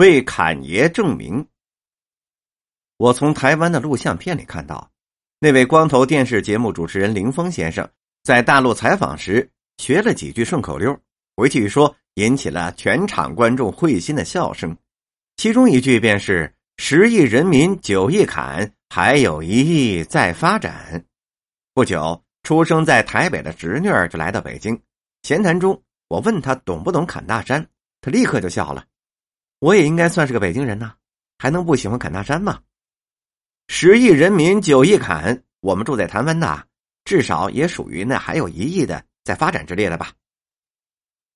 为侃爷证明。我从台湾的录像片里看到，那位光头电视节目主持人林峰先生在大陆采访时学了几句顺口溜，回去一说，引起了全场观众会心的笑声。其中一句便是“十亿人民九亿侃，还有一亿在发展”。不久，出生在台北的侄女儿就来到北京。闲谈中，我问他懂不懂侃大山，他立刻就笑了。我也应该算是个北京人呐，还能不喜欢侃大山吗？十亿人民九亿侃，我们住在台湾的，至少也属于那还有一亿的在发展之列的吧。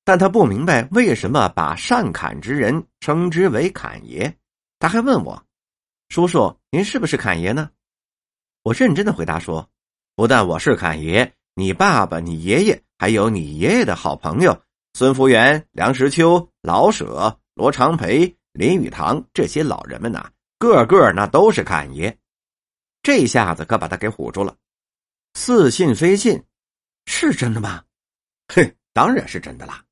但他不明白为什么把善侃之人称之为侃爷，他还问我：“叔叔，您是不是侃爷呢？”我认真的回答说：“不但我是侃爷，你爸爸、你爷爷，还有你爷爷的好朋友孙福元、梁实秋、老舍。”罗长培、林语堂这些老人们呐，个个那都是侃爷，这下子可把他给唬住了。似信非信，是真的吗？哼，当然是真的啦。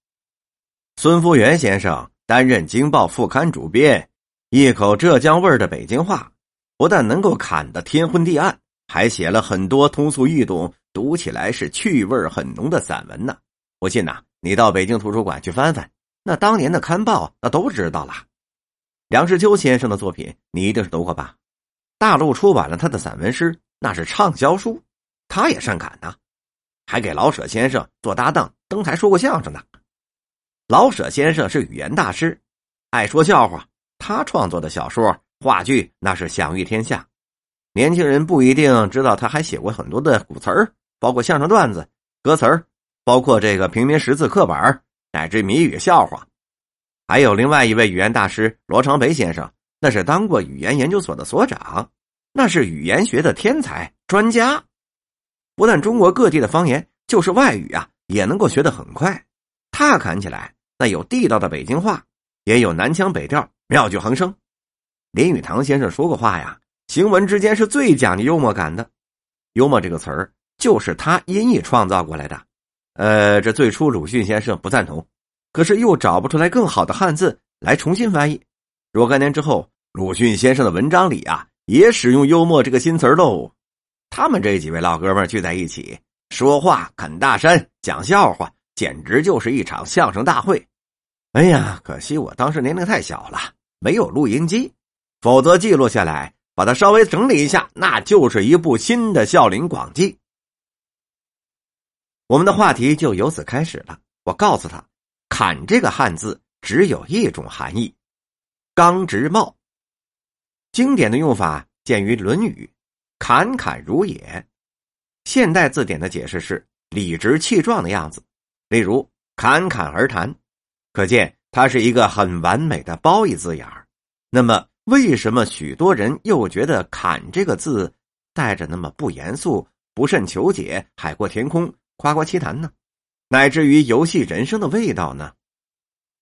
孙福元先生担任《京报》副刊主编，一口浙江味儿的北京话，不但能够侃得天昏地暗，还写了很多通俗易懂、读起来是趣味很浓的散文呢。不信呐，你到北京图书馆去翻翻。那当年的刊报那都知道了，梁实秋先生的作品你一定是读过吧？大陆出版了他的散文诗，那是畅销书。他也善侃呐，还给老舍先生做搭档，登台说过相声呢。老舍先生是语言大师，爱说笑话，他创作的小说、话剧那是享誉天下。年轻人不一定知道，他还写过很多的古词儿，包括相声段子、歌词儿，包括这个平民识字课本儿乃至谜语笑话，还有另外一位语言大师罗长培先生，那是当过语言研究所的所长，那是语言学的天才专家。不但中国各地的方言，就是外语啊，也能够学得很快。他侃起来，那有地道的北京话，也有南腔北调，妙趣横生。林语堂先生说过话呀，行文之间是最讲究幽默感的。幽默这个词儿，就是他音译创造过来的。呃，这最初鲁迅先生不赞同，可是又找不出来更好的汉字来重新翻译。若干年之后，鲁迅先生的文章里啊，也使用幽默这个新词喽。他们这几位老哥们聚在一起说话，侃大山，讲笑话，简直就是一场相声大会。哎呀，可惜我当时年龄太小了，没有录音机，否则记录下来，把它稍微整理一下，那就是一部新的《笑林广记》。我们的话题就由此开始了。我告诉他，“侃”这个汉字只有一种含义，刚直冒。经典的用法见于《论语》，“侃侃如也”。现代字典的解释是理直气壮的样子，例如“侃侃而谈”，可见它是一个很完美的褒义字眼儿。那么，为什么许多人又觉得“侃”这个字带着那么不严肃、不甚求解、海阔天空？夸夸其谈呢，乃至于游戏人生的味道呢？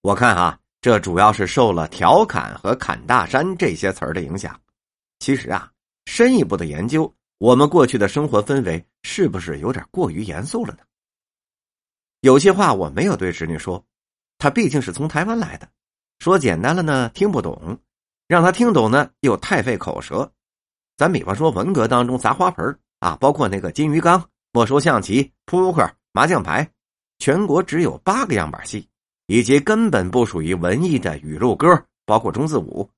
我看啊，这主要是受了调侃和侃大山这些词儿的影响。其实啊，深一步的研究，我们过去的生活氛围是不是有点过于严肃了呢？有些话我没有对侄女说，她毕竟是从台湾来的，说简单了呢听不懂，让她听懂呢又太费口舌。咱比方说文革当中砸花盆啊，包括那个金鱼缸。没收象棋、扑克、麻将牌，全国只有八个样板戏，以及根本不属于文艺的语录歌，包括中字舞。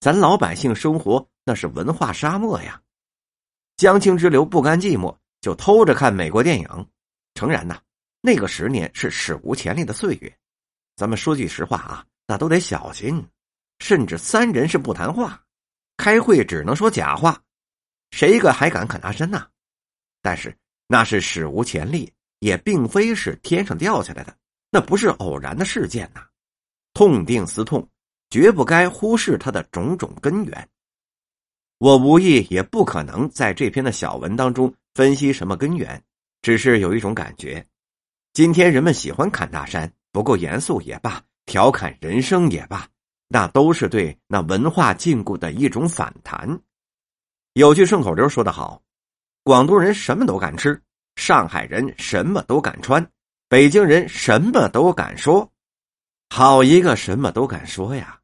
咱老百姓生活那是文化沙漠呀。江青之流不甘寂寞，就偷着看美国电影。诚然呐，那个十年是史无前例的岁月。咱们说句实话啊，那都得小心。甚至三人是不谈话，开会只能说假话，谁个还敢侃大山呐？但是。那是史无前例，也并非是天上掉下来的，那不是偶然的事件呐。痛定思痛，绝不该忽视它的种种根源。我无意也不可能在这篇的小文当中分析什么根源，只是有一种感觉：今天人们喜欢侃大山，不够严肃也罢，调侃人生也罢，那都是对那文化禁锢的一种反弹。有句顺口溜说得好。广东人什么都敢吃，上海人什么都敢穿，北京人什么都敢说，好一个什么都敢说呀！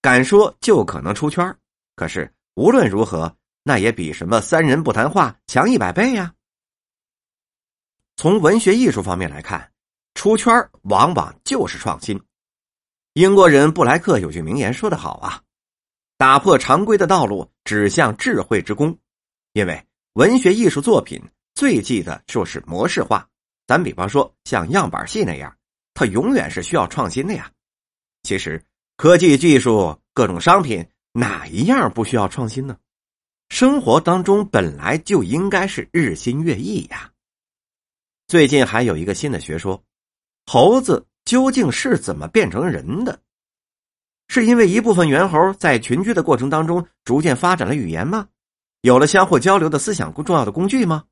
敢说就可能出圈可是无论如何，那也比什么三人不谈话强一百倍呀。从文学艺术方面来看，出圈往往就是创新。英国人布莱克有句名言说得好啊：“打破常规的道路，指向智慧之功。”因为文学艺术作品最忌的就是模式化。咱比方说像样板戏那样，它永远是需要创新的呀。其实科技技术、各种商品哪一样不需要创新呢？生活当中本来就应该是日新月异呀。最近还有一个新的学说：猴子。究竟是怎么变成人的？是因为一部分猿猴在群居的过程当中逐渐发展了语言吗？有了相互交流的思想重要的工具吗？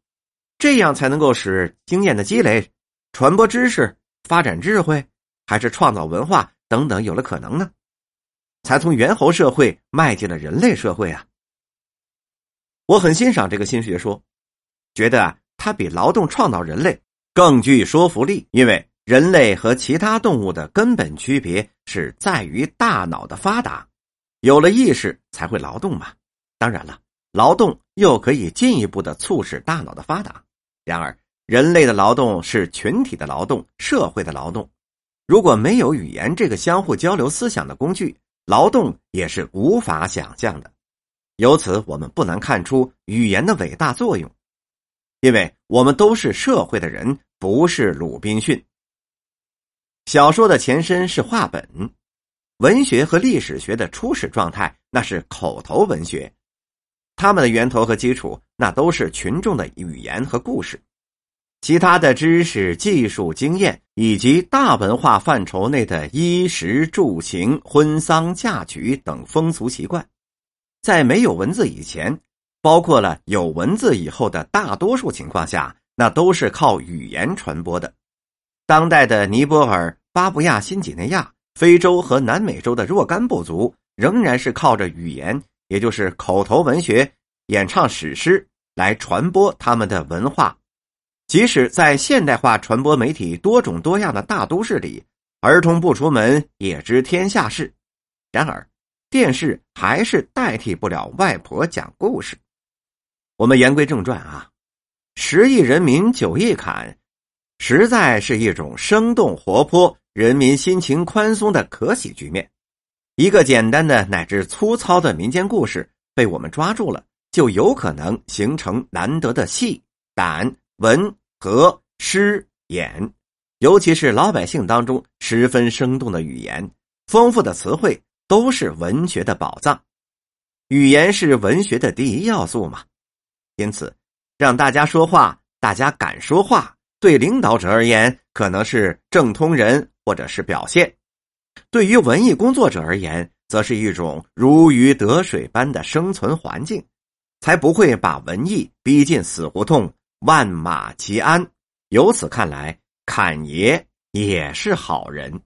这样才能够使经验的积累、传播知识、发展智慧，还是创造文化等等有了可能呢？才从猿猴社会迈进了人类社会啊！我很欣赏这个新学说，觉得啊，它比劳动创造人类更具说服力，因为。人类和其他动物的根本区别是在于大脑的发达，有了意识才会劳动嘛。当然了，劳动又可以进一步的促使大脑的发达。然而，人类的劳动是群体的劳动，社会的劳动。如果没有语言这个相互交流思想的工具，劳动也是无法想象的。由此，我们不难看出语言的伟大作用，因为我们都是社会的人，不是鲁滨逊。小说的前身是话本，文学和历史学的初始状态那是口头文学，他们的源头和基础那都是群众的语言和故事，其他的知识、技术、经验以及大文化范畴内的衣食住行、婚丧嫁娶等风俗习惯，在没有文字以前，包括了有文字以后的大多数情况下，那都是靠语言传播的。当代的尼泊尔、巴布亚新几内亚、非洲和南美洲的若干部族，仍然是靠着语言，也就是口头文学、演唱史诗来传播他们的文化。即使在现代化传播媒体多种多样的大都市里，儿童不出门也知天下事。然而，电视还是代替不了外婆讲故事。我们言归正传啊，十亿人民九亿坎。实在是一种生动活泼、人民心情宽松的可喜局面。一个简单的乃至粗糙的民间故事被我们抓住了，就有可能形成难得的戏、胆、文和诗、演，尤其是老百姓当中十分生动的语言、丰富的词汇，都是文学的宝藏。语言是文学的第一要素嘛，因此，让大家说话，大家敢说话。对领导者而言，可能是正通人或者是表现；对于文艺工作者而言，则是一种如鱼得水般的生存环境，才不会把文艺逼进死胡同，万马齐喑。由此看来，侃爷也是好人。